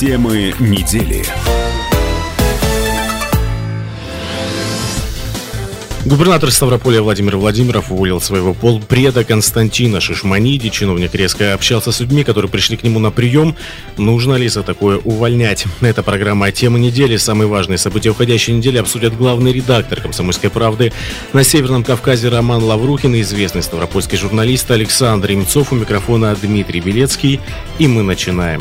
Темы недели. Губернатор Ставрополя Владимир Владимиров уволил своего полпреда Константина Шишманиди. Чиновник резко общался с людьми, которые пришли к нему на прием. Нужно ли за такое увольнять? Это программа «Тема недели». Самые важные события уходящей недели обсудят главный редактор «Комсомольской правды» на Северном Кавказе Роман Лаврухин и известный ставропольский журналист Александр Имцов. У микрофона Дмитрий Белецкий. И мы начинаем.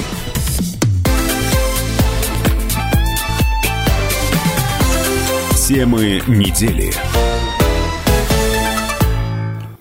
Темы недели.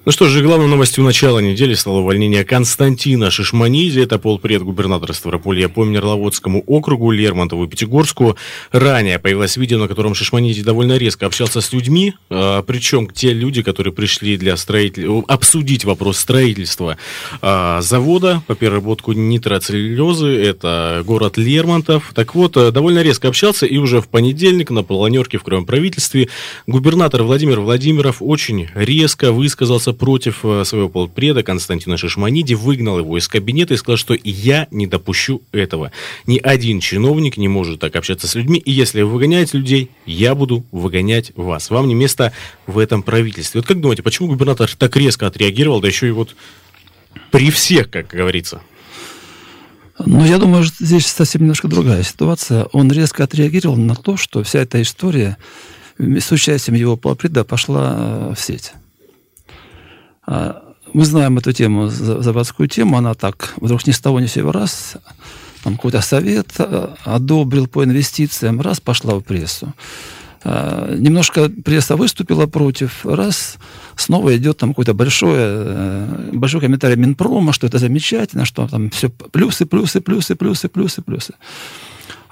Ну что же, главной новостью начала недели стало увольнение Константина Шишманиди. Это полпред губернатора Ставрополья по Мерловодскому округу, Лермонтову и Пятигорску. Ранее появилось видео, на котором Шишманиди довольно резко общался с людьми, а, причем те люди, которые пришли для строитель... обсудить вопрос строительства а, завода по переработку нитроцеллюлезы. Это город Лермонтов. Так вот, э, довольно резко общался, и уже в понедельник на планерке в Краевом правительстве губернатор Владимир Владимиров очень резко высказался против э, своего полпреда Константина Шишманиди, выгнал его из кабинета и сказал, что я не допущу этого. Ни один чиновник не может так общаться с людьми, и если вы выгоняете людей, я буду выгонять вас. Вам не место в этом правительстве. Вот как думаете, почему губернатор так резко отреагировал, да еще и вот при всех, как говорится? Ну, я думаю, что здесь совсем немножко другая ситуация. Он резко отреагировал на то, что вся эта история с участием его полпреда пошла э, в сеть. А, мы знаем эту тему, заводскую тему, она так вдруг ни с того ни с сего раз, там какой-то совет а, одобрил по инвестициям, раз пошла в прессу. А, немножко пресса выступила против, раз снова идет там какой-то большой, э, большой комментарий Минпрома, что это замечательно, что там все плюсы, плюсы, плюсы, плюсы, плюсы, плюсы.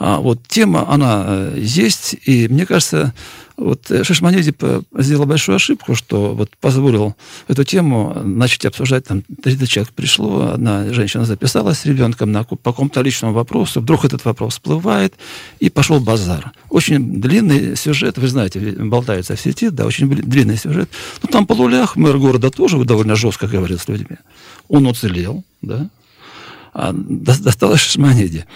А вот тема, она э, есть, и мне кажется, вот э, Шишманези сделал большую ошибку, что вот позволил эту тему начать обсуждать, там 30 человек пришло, одна женщина записалась с ребенком на, по какому-то личному вопросу, вдруг этот вопрос всплывает, и пошел базар. Очень длинный сюжет, вы знаете, болтается в сети, да, очень длинный сюжет. Ну, там Полулях, мэр города, тоже довольно жестко говорит с людьми. Он уцелел, да, досталось Шишманиде.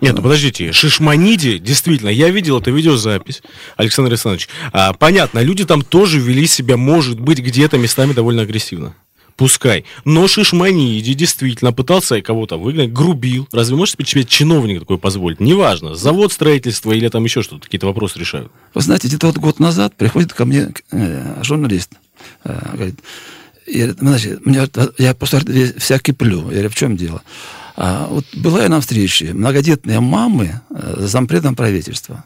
Нет, ну подождите, Шишманиде, действительно, я видел эту видеозапись, Александр Александрович. А, понятно, люди там тоже вели себя, может быть, где-то местами довольно агрессивно. Пускай. Но Шишманиди действительно пытался кого-то выгнать, грубил. Разве может себе чиновник такое позволить? Неважно, завод строительства или там еще что-то, какие-то вопросы решают. Вы знаете, где-то вот год назад приходит ко мне э, журналист, э, говорит, я, значит, меня, я просто вся киплю. Я говорю, в чем дело? А, вот была я на встрече, многодетные мамы э, с зампредом правительства.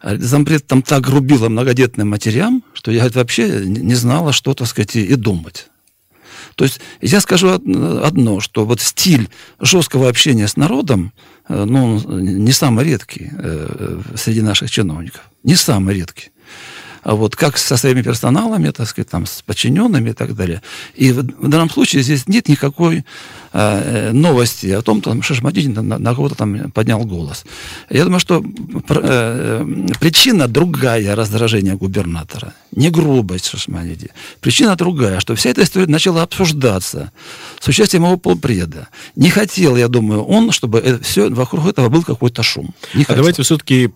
А зампред там так грубила многодетным матерям, что я вообще не знала, что, так сказать, и думать. То есть я скажу одно, что вот стиль жесткого общения с народом, э, ну, не самый редкий э, среди наших чиновников. Не самый редкий. А вот как со своими персоналами, так сказать, там, с подчиненными и так далее. И в, в данном случае здесь нет никакой э, новости о том, что Шашмадин на, на кого-то там поднял голос. Я думаю, что э, причина другая раздражения губернатора. Не грубость Шашманиди. Причина другая, что вся эта история начала обсуждаться с участием его полпреда. Не хотел, я думаю, он, чтобы это, все вокруг этого был какой-то шум. Не а давайте все-таки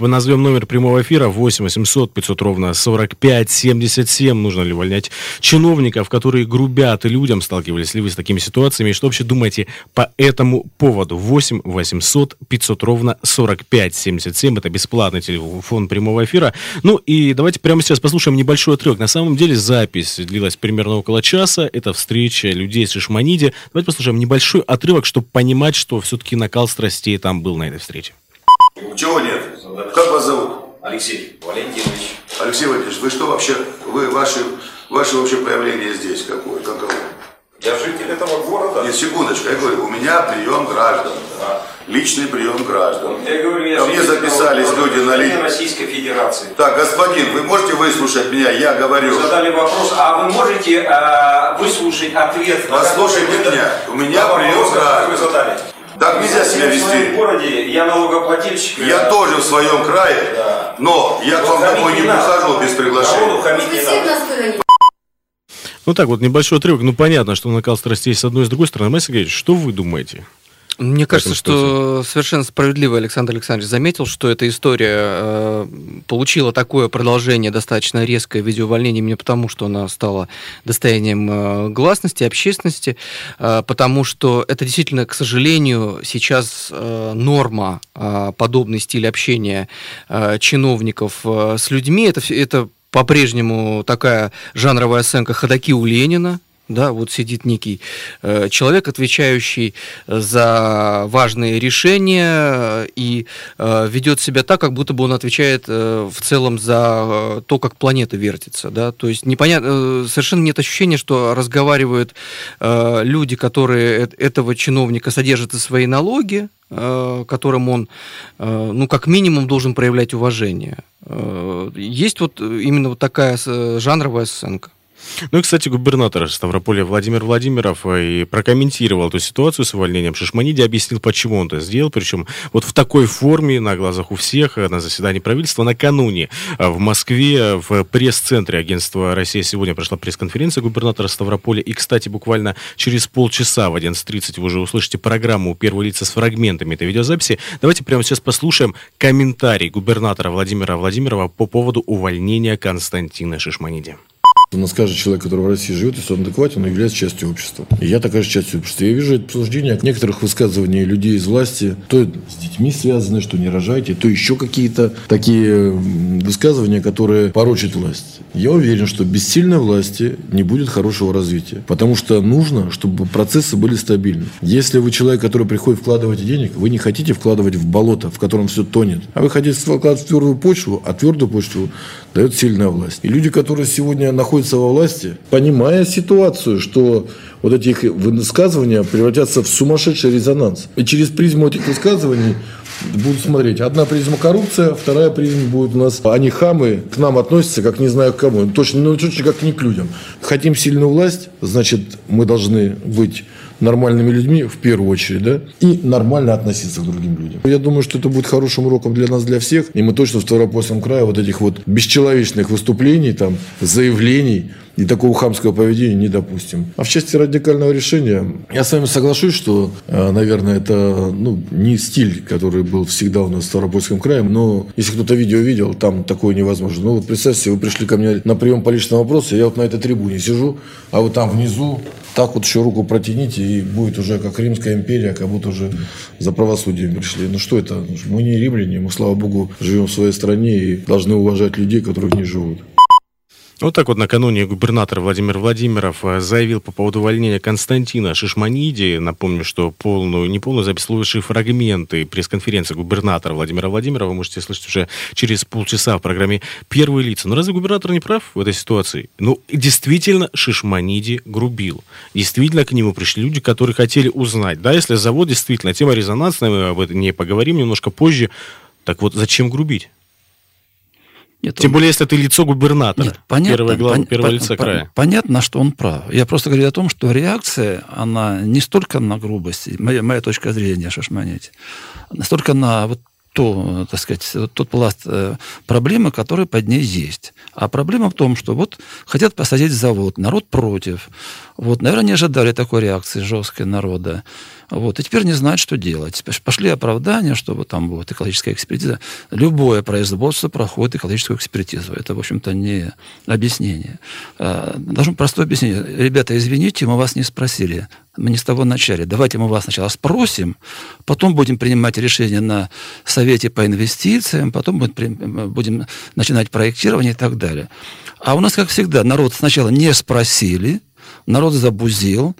назовем номер прямого эфира 8 800 500 ровно 45 77. Нужно ли увольнять чиновников, которые грубят людям? Сталкивались ли вы с такими ситуациями? Что вообще думаете по этому поводу? 8 800 500 ровно 45 77. Это бесплатный телефон прямого эфира. Ну и давайте прямо сейчас послушаем небольшой отрывок. На самом деле запись длилась примерно около часа. Это встреча людей с Шишманиди. Давайте послушаем небольшой отрывок, чтобы понимать, что все-таки накал страстей там был на этой встрече. Чего нет? Как вас зовут? Алексей Валентинович. Алексей Валентинович, вы что вообще, вы, ваши, ваши вообще проявления здесь какое, каково? Я житель этого города. Нет, секундочку, я говорю, у меня прием граждан. Да. Личный прием граждан. Я говорю, я Ко мне записались люди на линии. Российской Федерации. Так, господин, вы можете выслушать меня? Я говорю. Вы задали вопрос, а вы можете э, выслушать ответ? Послушайте меня. У меня прием граждан. Вы задали. Так нельзя себя вести. В своем городе я налогоплательщик. Я тоже в своем крае, да. но я к вам домой не прихожу без приглашения. Ну так вот, небольшой отрывок. Ну понятно, что накал страстей с одной и с другой стороны. Майя Сергеевич, что вы думаете? Мне кажется, что совершенно справедливо Александр Александрович заметил, что эта история э, получила такое продолжение достаточно резкое в виде увольнения потому, что она стала достоянием э, гласности, общественности, э, потому что это действительно, к сожалению, сейчас э, норма э, подобный стиль общения э, чиновников э, с людьми. Это, это по-прежнему такая жанровая оценка ходаки у Ленина, да, вот сидит некий э, человек, отвечающий за важные решения и э, ведет себя так, как будто бы он отвечает э, в целом за э, то, как планета вертится, да, то есть непонятно, э, совершенно нет ощущения, что разговаривают э, люди, которые этого чиновника содержат за свои налоги, э, которым он, э, ну, как минимум, должен проявлять уважение. Э, есть вот именно вот такая жанровая сценка. Ну и, кстати, губернатор Ставрополя Владимир Владимиров э, и прокомментировал эту ситуацию с увольнением Шишманиди, объяснил, почему он это сделал, причем вот в такой форме, на глазах у всех, э, на заседании правительства накануне э, в Москве, в пресс-центре агентства «Россия сегодня» прошла пресс-конференция губернатора Ставрополя, и, кстати, буквально через полчаса в 11.30 вы уже услышите программу «Первые лица» с фрагментами этой видеозаписи. Давайте прямо сейчас послушаем комментарий губернатора Владимира Владимирова по поводу увольнения Константина Шишманиди. У нас каждый человек, который в России живет, если он адекватен, он является частью общества. И я такая же часть общества. Я вижу обсуждение некоторых высказываний людей из власти, то с детьми связаны, что не рожайте, то еще какие-то такие высказывания, которые порочат власть. Я уверен, что без сильной власти не будет хорошего развития. Потому что нужно, чтобы процессы были стабильны. Если вы человек, который приходит вкладывать денег, вы не хотите вкладывать в болото, в котором все тонет, а вы хотите вкладывать в твердую почву, а твердую почву дает сильная власть. И люди, которые сегодня находятся во власти, понимая ситуацию, что вот эти их высказывания превратятся в сумасшедший резонанс. И через призму этих высказываний будут смотреть. Одна призма коррупция, вторая призма будет у нас. Они хамы, к нам относятся, как не знаю к кому. Точно, ну, точно как не к людям. Хотим сильную власть, значит, мы должны быть нормальными людьми в первую очередь, да, и нормально относиться к другим людям. Я думаю, что это будет хорошим уроком для нас, для всех, и мы точно в Ставропольском крае вот этих вот бесчеловечных выступлений, там, заявлений, и такого хамского поведения не допустим. А в части радикального решения, я с вами соглашусь, что, э, наверное, это ну, не стиль, который был всегда у нас в Ставропольском крае, но если кто-то видео видел, там такое невозможно. Ну вот представьте, вы пришли ко мне на прием по личному вопросу, я вот на этой трибуне сижу, а вот там внизу так вот еще руку протяните, и будет уже как Римская империя, как будто уже за правосудием пришли. Ну что это? Мы не римляне, мы, слава богу, живем в своей стране и должны уважать людей, которые в ней живут. Вот так вот накануне губернатор Владимир Владимиров э, заявил по поводу увольнения Константина Шишманиди. Напомню, что полную, не полную запись, лучшие фрагменты пресс-конференции губернатора Владимира Владимирова вы можете слышать уже через полчаса в программе «Первые лица». Но разве губернатор не прав в этой ситуации? Ну, действительно, Шишманиди грубил. Действительно, к нему пришли люди, которые хотели узнать. Да, если завод действительно, тема резонансная, мы об этом не поговорим немножко позже. Так вот, зачем грубить? Нет, Тем он... более, если ты лицо губернатора. Нет, понятно, первое, глава, пон... первое лицо края. Понятно, что он прав. Я просто говорю о том, что реакция, она не столько на грубость, моя, моя точка зрения, Шашманете, настолько на вот то, так сказать, тот пласт э, проблемы, который под ней есть. А проблема в том, что вот хотят посадить завод, народ против. Вот, наверное, не ожидали такой реакции жесткой народа. Вот, и теперь не знают, что делать. Пошли оправдания, чтобы там будет экологическая экспертиза. Любое производство проходит экологическую экспертизу. Это, в общем-то, не объяснение. А, должно простое объяснение. Ребята, извините, мы вас не спросили. Мы не с того начали. Давайте мы вас сначала спросим, потом будем принимать решение на Совете по инвестициям, потом будем начинать проектирование и так далее. А у нас, как всегда, народ сначала не спросили, народ забузил,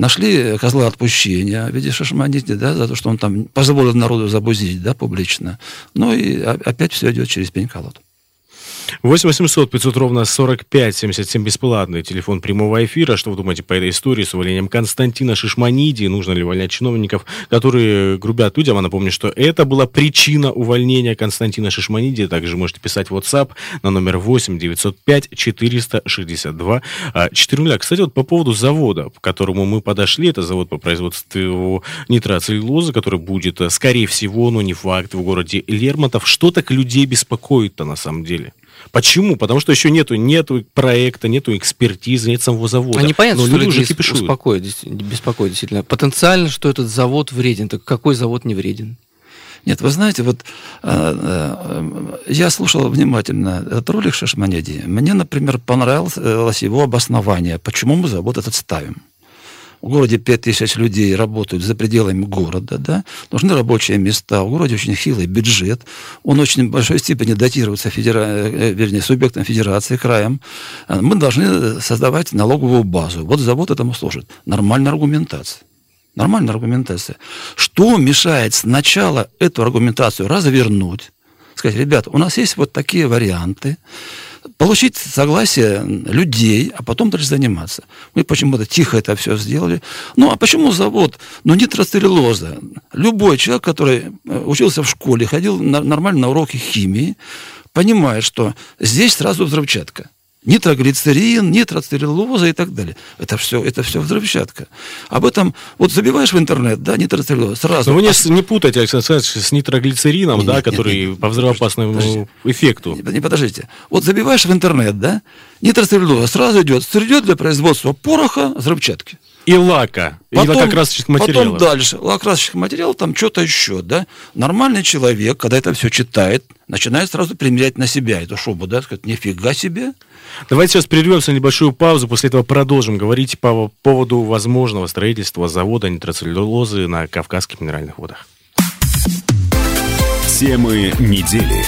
нашли козла отпущения в виде Шашманити, да, за то, что он там позволил народу забузить, да, публично. Ну и опять все идет через пень-колоду. 8 800 500 ровно 45 77 бесплатный телефон прямого эфира. Что вы думаете по этой истории с увольнением Константина Шишманиди? Нужно ли увольнять чиновников, которые грубят людям? А напомню, что это была причина увольнения Константина Шишманиди. Также можете писать в WhatsApp на номер 8 905 462 400. Кстати, вот по поводу завода, к которому мы подошли, это завод по производству нитроцеллюлозы, который будет, скорее всего, но не факт, в городе Лермонтов. Что так людей беспокоит-то на самом деле? Почему? Потому что еще нету, нету проекта, нету экспертизы, нет самого завода. А непонятно, Но что люди уже кипишуют. успокоит, беспокоит действительно. Потенциально, что этот завод вреден. Так какой завод не вреден? Нет, вы знаете, вот э, э, я слушал внимательно этот ролик Шашманеди. Мне, например, понравилось э, его обоснование, почему мы завод этот ставим. В городе 5000 людей работают за пределами города, да, нужны рабочие места, в городе очень хилый бюджет, он очень большой степени датируется федера... э, вернее, субъектом федерации, краем. Э, Мы должны создавать налоговую базу. Вот завод этому служит. Нормальная аргументация. Нормальная аргументация. Что мешает сначала эту аргументацию развернуть, сказать, ребята, у нас есть вот такие варианты, получить согласие людей, а потом дальше заниматься. Мы почему-то тихо это все сделали. Ну, а почему завод? Ну, нитроцеллюлоза. Любой человек, который э, учился в школе, ходил на- нормально на уроки химии, понимает, что здесь сразу взрывчатка. Нитроглицерин, нитроцеллюлоза и так далее. Это все, это все взрывчатка. Об этом вот забиваешь в интернет, да, нитроцеллюлоза, сразу. Но вы не, А не путайте, Александр Александрович, с нитроглицерином, Нет, да, нет, который нет. по взрывоопасному Подожди. эффекту. Не, не подождите. Вот забиваешь в интернет, да, нитроцеллюлоза, сразу идет сырье для производства пороха, взрывчатки. И лака, и лакокрасочных материалов. Потом дальше. Лакокрасочных материалов, там что-то еще, да. Нормальный человек, когда это все читает, начинает сразу примерять на себя эту шубу, да, сказать, нифига себе. Давайте сейчас прервемся на небольшую паузу, после этого продолжим говорить по поводу возможного строительства завода нитроцеллюлозы на Кавказских минеральных водах. Темы недели.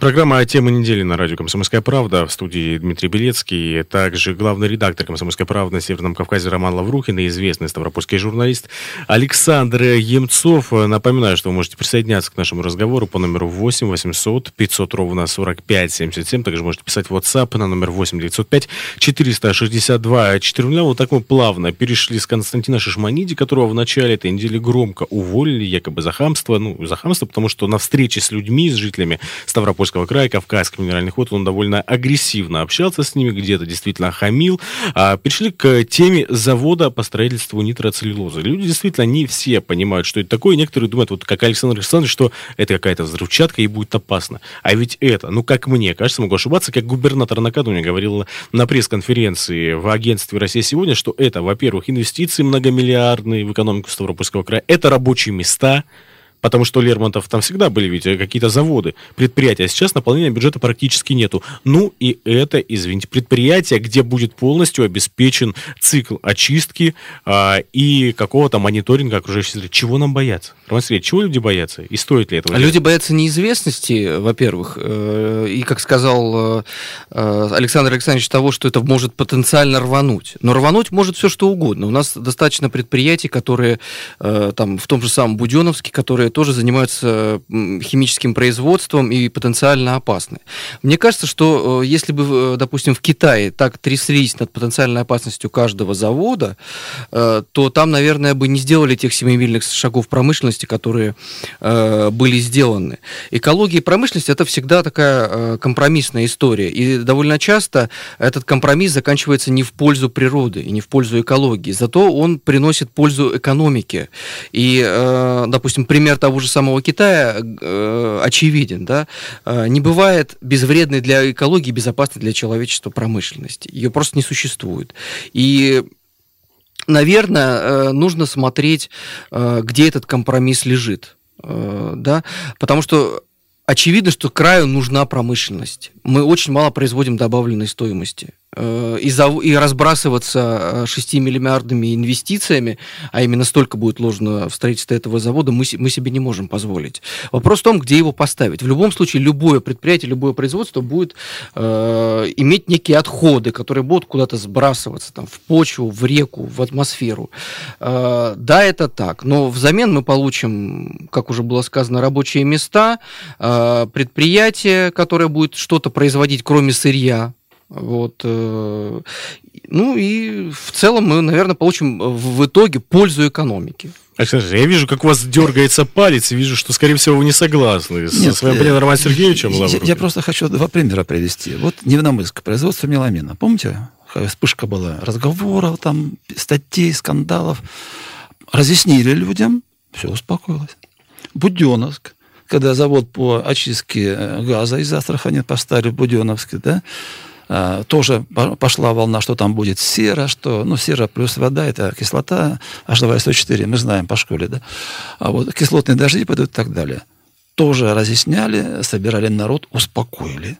Программа «Темы недели» на радио «Комсомольская правда». В студии Дмитрий Белецкий. Также главный редактор «Комсомольской правды» на Северном Кавказе Роман Лаврухин и известный ставропольский журналист Александр Емцов. Напоминаю, что вы можете присоединяться к нашему разговору по номеру 8 800 500 ровно 45 77. Также можете писать в WhatsApp на номер 8 905 462 400. Вот так мы плавно перешли с Константина Шишманиди, которого в начале этой недели громко уволили, якобы за хамство. Ну, за хамство, потому что на встрече с людьми, с жителями Ставропольского края, Кавказских минеральных вод, он довольно агрессивно общался с ними, где-то действительно хамил. А, перешли к теме завода по строительству нитроцеллюлозы. Люди действительно не все понимают, что это такое. Некоторые думают, вот как Александр Александрович, что это какая-то взрывчатка и будет опасно. А ведь это, ну как мне кажется, могу ошибаться, как губернатор накануне говорил на пресс-конференции в агентстве «Россия сегодня», что это, во-первых, инвестиции многомиллиардные в экономику Ставропольского края, это рабочие места, Потому что у Лермонтов там всегда были ведь какие-то заводы, предприятия. А сейчас наполнения бюджета практически нету. Ну и это, извините, предприятие, где будет полностью обеспечен цикл очистки а, и какого-то мониторинга окружающей среды. Чего нам бояться? Роман Сергеевич, чего люди боятся? И стоит ли этого? А делать? люди боятся неизвестности, во-первых, э, и, как сказал э, э, Александр Александрович, того, что это может потенциально рвануть. Но рвануть может все что угодно. У нас достаточно предприятий, которые там в том же самом Буденовске, которые тоже занимаются химическим производством и потенциально опасны. Мне кажется, что э, если бы, э, допустим, в Китае так тряслись над потенциальной опасностью каждого завода, э, то там, наверное, бы не сделали тех семимильных шагов промышленности, которые были сделаны. Экология и промышленность это всегда такая компромиссная история. И довольно часто этот компромисс заканчивается не в пользу природы и не в пользу экологии. Зато он приносит пользу экономике. И, допустим, пример того же самого Китая э, очевиден. Да? Э, не бывает безвредной для экологии, безопасной для человечества промышленности. Ее просто не существует. И наверное, э, нужно смотреть, э, где этот компромисс лежит. Да? Потому что очевидно, что краю нужна промышленность. Мы очень мало производим добавленной стоимости. Э, И, зав- и разбрасываться э, 6 миллиардами инвестициями, а именно столько будет вложено в строительство этого завода, мы, мы себе не можем позволить. Вопрос в том, где его поставить. В любом случае, любое предприятие, любое производство будет э, иметь некие отходы, которые будут куда-то сбрасываться там, в почву, в реку, в атмосферу. Э, да, это так. Но взамен мы получим, как уже было сказано, рабочие места, э, предприятие, которое будет что-то производить, кроме сырья. Вот. э, Ну и в целом мы, наверное, получим в итоге пользу экономики. Александр, я вижу, как у вас дергается палец, и вижу, что, скорее всего, вы не согласны со Нет, своим э, оппонентом Романом Сергеевичем Я, Лаврухиным. я просто хочу два примера привести. Вот Невномыск, производство меламина. Помните, вспышка была разговоров, там, статей, скандалов. Разъяснили людям, все успокоилось. Буденновск. когда завод по очистке э, газа из Астрахани поставили в Буденовске, да, а, тоже пошла волна, что там будет сера, что, ну, сера плюс вода, это кислота, H2SO4, мы знаем по школе, да, а вот кислотные дожди пойдут и так далее. Тоже разъясняли, собирали народ, успокоили.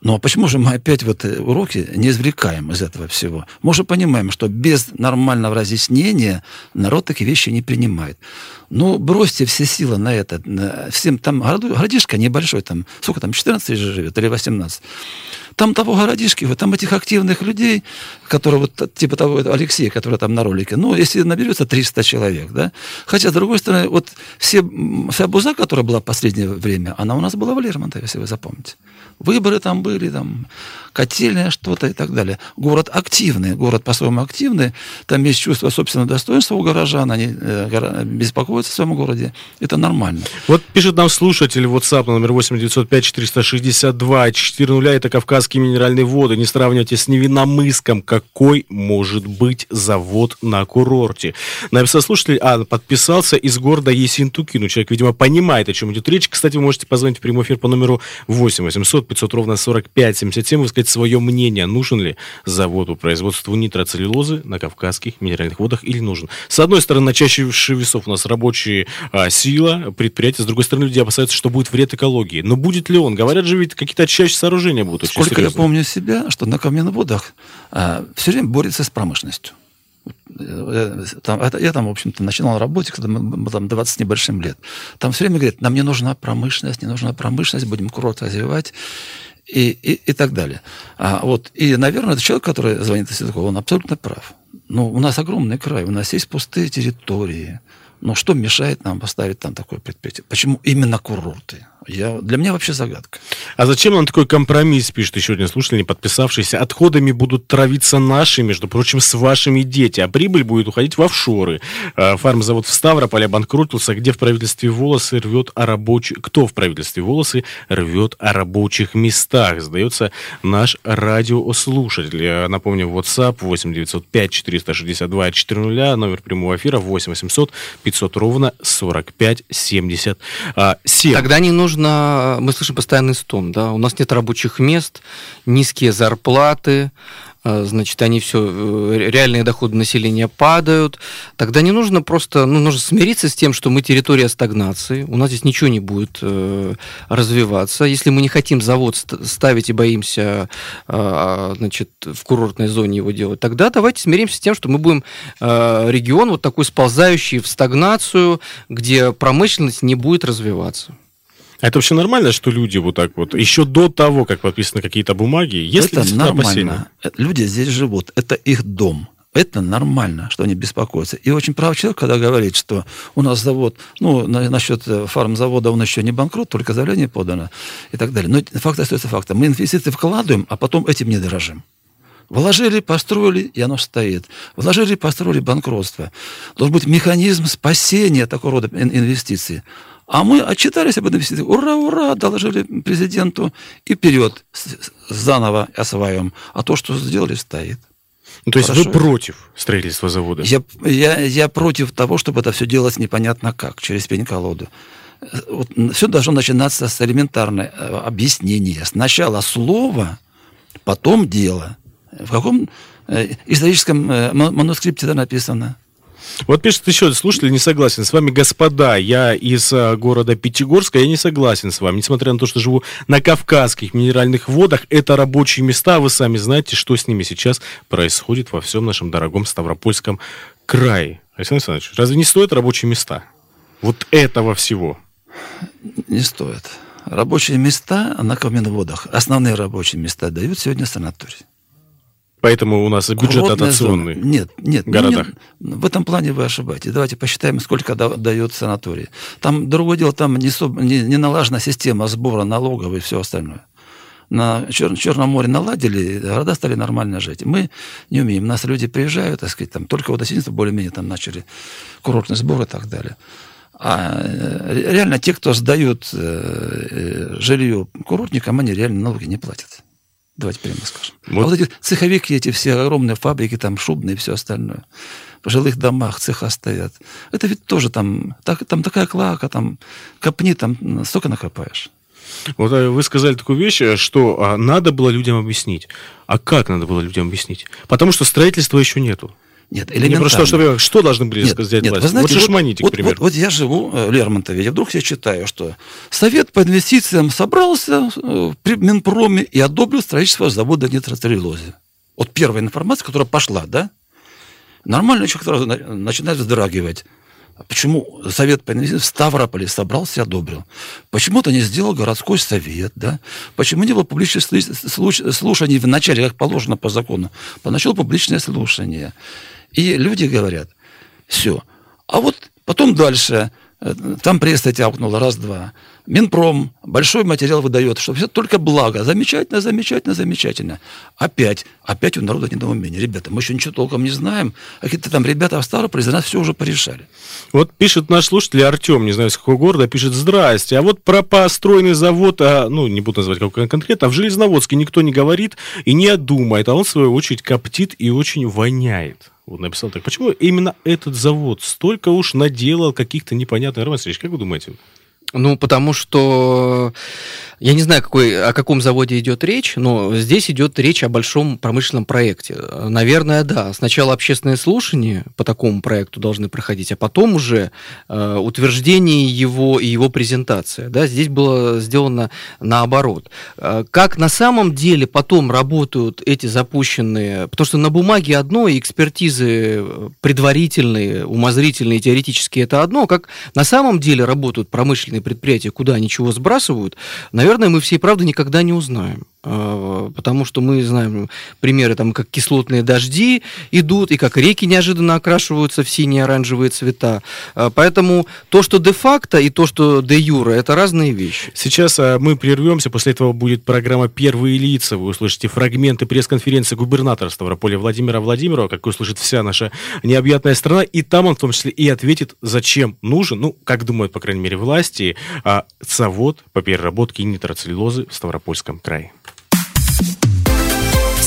Но почему же мы опять вот уроки не извлекаем из этого всего? Мы же понимаем, что без нормального разъяснения народ такие вещи не принимает. Ну, бросьте все силы на это. Всем там городишко небольшой, там, сколько там, 14 же живет или 18. Там того городишки, вот там этих активных людей, которые вот типа того Алексея, который там на ролике, ну, если наберется 300 человек, да. Хотя, с другой стороны, вот все, вся буза, которая была в последнее время, она у нас была в Лермонтове, если вы запомните. Выборы там были, там, котельное что-то и так далее. Город активный, город по-своему активный. Там есть чувство собственного достоинства у горожан, они э, беспокоятся в своем городе. Это нормально. Вот пишет нам слушатель WhatsApp номер 8 905 462 400. Это Кавказские минеральные воды. Не сравнивайте с Невиномыском. Какой может быть завод на курорте? Написал слушатель, а, подписался из города Есентуки. Ну, человек, видимо, понимает, о чем идет речь. Кстати, вы можете позвонить в прямой эфир по номеру 8 800 500 ровно 45 77, высказать свое мнение, нужен ли завод по производству нитроцеллюлозы на Кавказских минеральных водах или нужен. С одной стороны, на чаще весов у нас рабочая а, сила, предприятия, с другой стороны, люди опасаются, что будет вред экологии. Но будет ли он? Говорят же, ведь какие-то очищающие сооружения будут. Сколько я помню себя, что на каменных водах а, все время борется с промышленностью. Там, это, я там, в общем-то, начинал работать, когда мы там 20 небольшим лет. Там все время говорят, нам не нужна промышленность, не нужна промышленность, будем курорт развивать и, и, и так далее. А, вот, и, наверное, этот человек, который звонит из он абсолютно прав. Ну, у нас огромный край, у нас есть пустые территории. Но что мешает нам поставить там такое предприятие? Почему именно курорты? Я, для меня вообще загадка. А зачем нам такой компромисс, пишет еще один слушатель, не подписавшийся? Отходами будут травиться наши, между прочим, с вашими дети, а прибыль будет уходить в офшоры. А, фармзавод в Ставрополе обанкротился, где в правительстве волосы рвет о рабочих... Кто в правительстве волосы рвет о рабочих местах? Сдается наш радиослушатель. Я напомню, WhatsApp 8 905 462 400, номер прямого эфира 8 800 500 ровно 45 70 7. Тогда не нужно нужно, мы слышим постоянный стон, да, у нас нет рабочих мест, низкие зарплаты, э, значит, они все, э, реальные доходы населения падают, тогда не нужно просто, ну, нужно смириться с тем, что мы территория стагнации, у нас здесь ничего не будет э, развиваться. Если мы не хотим завод ставить и боимся, э, значит, в курортной зоне его делать, тогда давайте смиримся с тем, что мы будем э, регион вот такой сползающий в стагнацию, где промышленность не будет развиваться. А это вообще нормально, что люди вот так вот, еще до того, как подписаны какие-то бумаги, если это нормально. Опасения? Люди здесь живут, это их дом. Это нормально, что они беспокоятся. И очень прав человек, когда говорит, что у нас завод, ну, на, насчет э, фармзавода он еще не банкрот, только заявление подано и так далее. Но факт остается фактом. Мы инвестиции вкладываем, а потом этим не дорожим. Вложили, построили, и оно стоит. Вложили, построили банкротство. Должен быть механизм спасения такого рода инвестиций. А мы отчитались об этом инвестициях. Ура, ура, доложили президенту и вперед заново осваиваем. А то, что сделали, стоит. Ну, то есть Хорошо. вы против строительства завода? Я, я, я против того, чтобы это все делалось непонятно как, через пень-колоду. Вот, все должно начинаться с элементарного э, объяснения. Сначала слово, потом дело. В каком э, историческом э, манускрипте это написано? Вот пишет еще слушатель, не согласен с вами, господа, я из а, города Пятигорска, я не согласен с вами, несмотря на то, что живу на Кавказских минеральных водах, это рабочие места, вы сами знаете, что с ними сейчас происходит во всем нашем дорогом Ставропольском крае. Александр Александрович, разве не стоят рабочие места? Вот этого всего. Не стоит. Рабочие места на каменноводах, основные рабочие места дают сегодня санаторий. Поэтому у нас бюджет дотационный. Нет, нет. В городах. Ну, нет, в этом плане вы ошибаетесь. Давайте посчитаем, сколько дает санаторий. Там другое дело, там не, не, не налажена система сбора налогов и все остальное. На Чер, Черном море наладили, города стали нормально жить. Мы не умеем. Нас люди приезжают, так сказать, там, только водосинство более-менее там начали курортный сбор и так далее. А э, реально те, кто сдают э, э, жилье курортникам, они реально налоги не платят. Давайте прямо скажем. Вот. А вот эти цеховики, эти все огромные фабрики, там шубные и все остальное. В жилых домах цеха стоят. Это ведь тоже там, так, там такая клака, там копни, там столько накопаешь. Вот э, вы сказали такую вещь, э, что а, надо было людям объяснить. А как надо было людям объяснить? Потому что строительства еще нету. Нет, элементарно. Что, что, что должны были нет, сказать нет, власти? Вы знаете, вот шишманите, вот, к примеру. Вот, вот я живу в Лермонтове, и вдруг я читаю, что Совет по инвестициям собрался э, при Минпроме и одобрил строительство завода нитроцеллюлозе. Вот первая информация, которая пошла, да? Нормальный человек сразу начинает вздрагивать. Почему Совет по инвестициям в Ставрополе собрался и одобрил? Почему это не сделал городской совет, да? Почему не было публичных слушаний в начале, как положено по закону? Поначалу публичное слушание. И люди говорят, все. А вот потом дальше, э, там пресса тяпнула, раз-два. Минпром большой материал выдает, что все только благо. Замечательно, замечательно, замечательно. Опять, опять у народа недоумение. Ребята, мы еще ничего толком не знаем. А какие-то там ребята в Ставрополе за нас все уже порешали. Вот пишет наш слушатель Артем, не знаю, с какого города, пишет, здрасте, а вот про построенный завод, а, ну, не буду называть какой конкретно, а в Железноводске никто не говорит и не думает, а он, в свою очередь, коптит и очень воняет. Вот написал так. Почему именно этот завод столько уж наделал каких-то непонятных... Роман Сергеевич, как вы думаете? Ну, потому что я не знаю, какой, о каком заводе идет речь, но здесь идет речь о большом промышленном проекте. Наверное, да. Сначала общественные слушания по такому проекту должны проходить, а потом уже э, утверждение его и его презентация. Да, здесь было сделано наоборот. Э, как на самом деле потом работают эти запущенные... Потому что на бумаге одно, и экспертизы предварительные, умозрительные, теоретические это одно. Как на самом деле работают промышленные предприятия, куда они чего сбрасывают, наверное, мы всей правды никогда не узнаем. А, потому что мы знаем примеры, там, как кислотные дожди идут, и как реки неожиданно окрашиваются в синие оранжевые цвета. А, поэтому то, что де-факто, и то, что де-юра, это разные вещи. Сейчас а, мы прервемся, после этого будет программа «Первые лица». Вы услышите фрагменты пресс-конференции губернатора Ставрополя Владимира Владимирова, как услышит вся наша необъятная страна, и там он в том числе и ответит, зачем нужен, ну, как думают, по крайней мере, власти, завод по переработке нитроцеллюлозы в Ставропольском крае.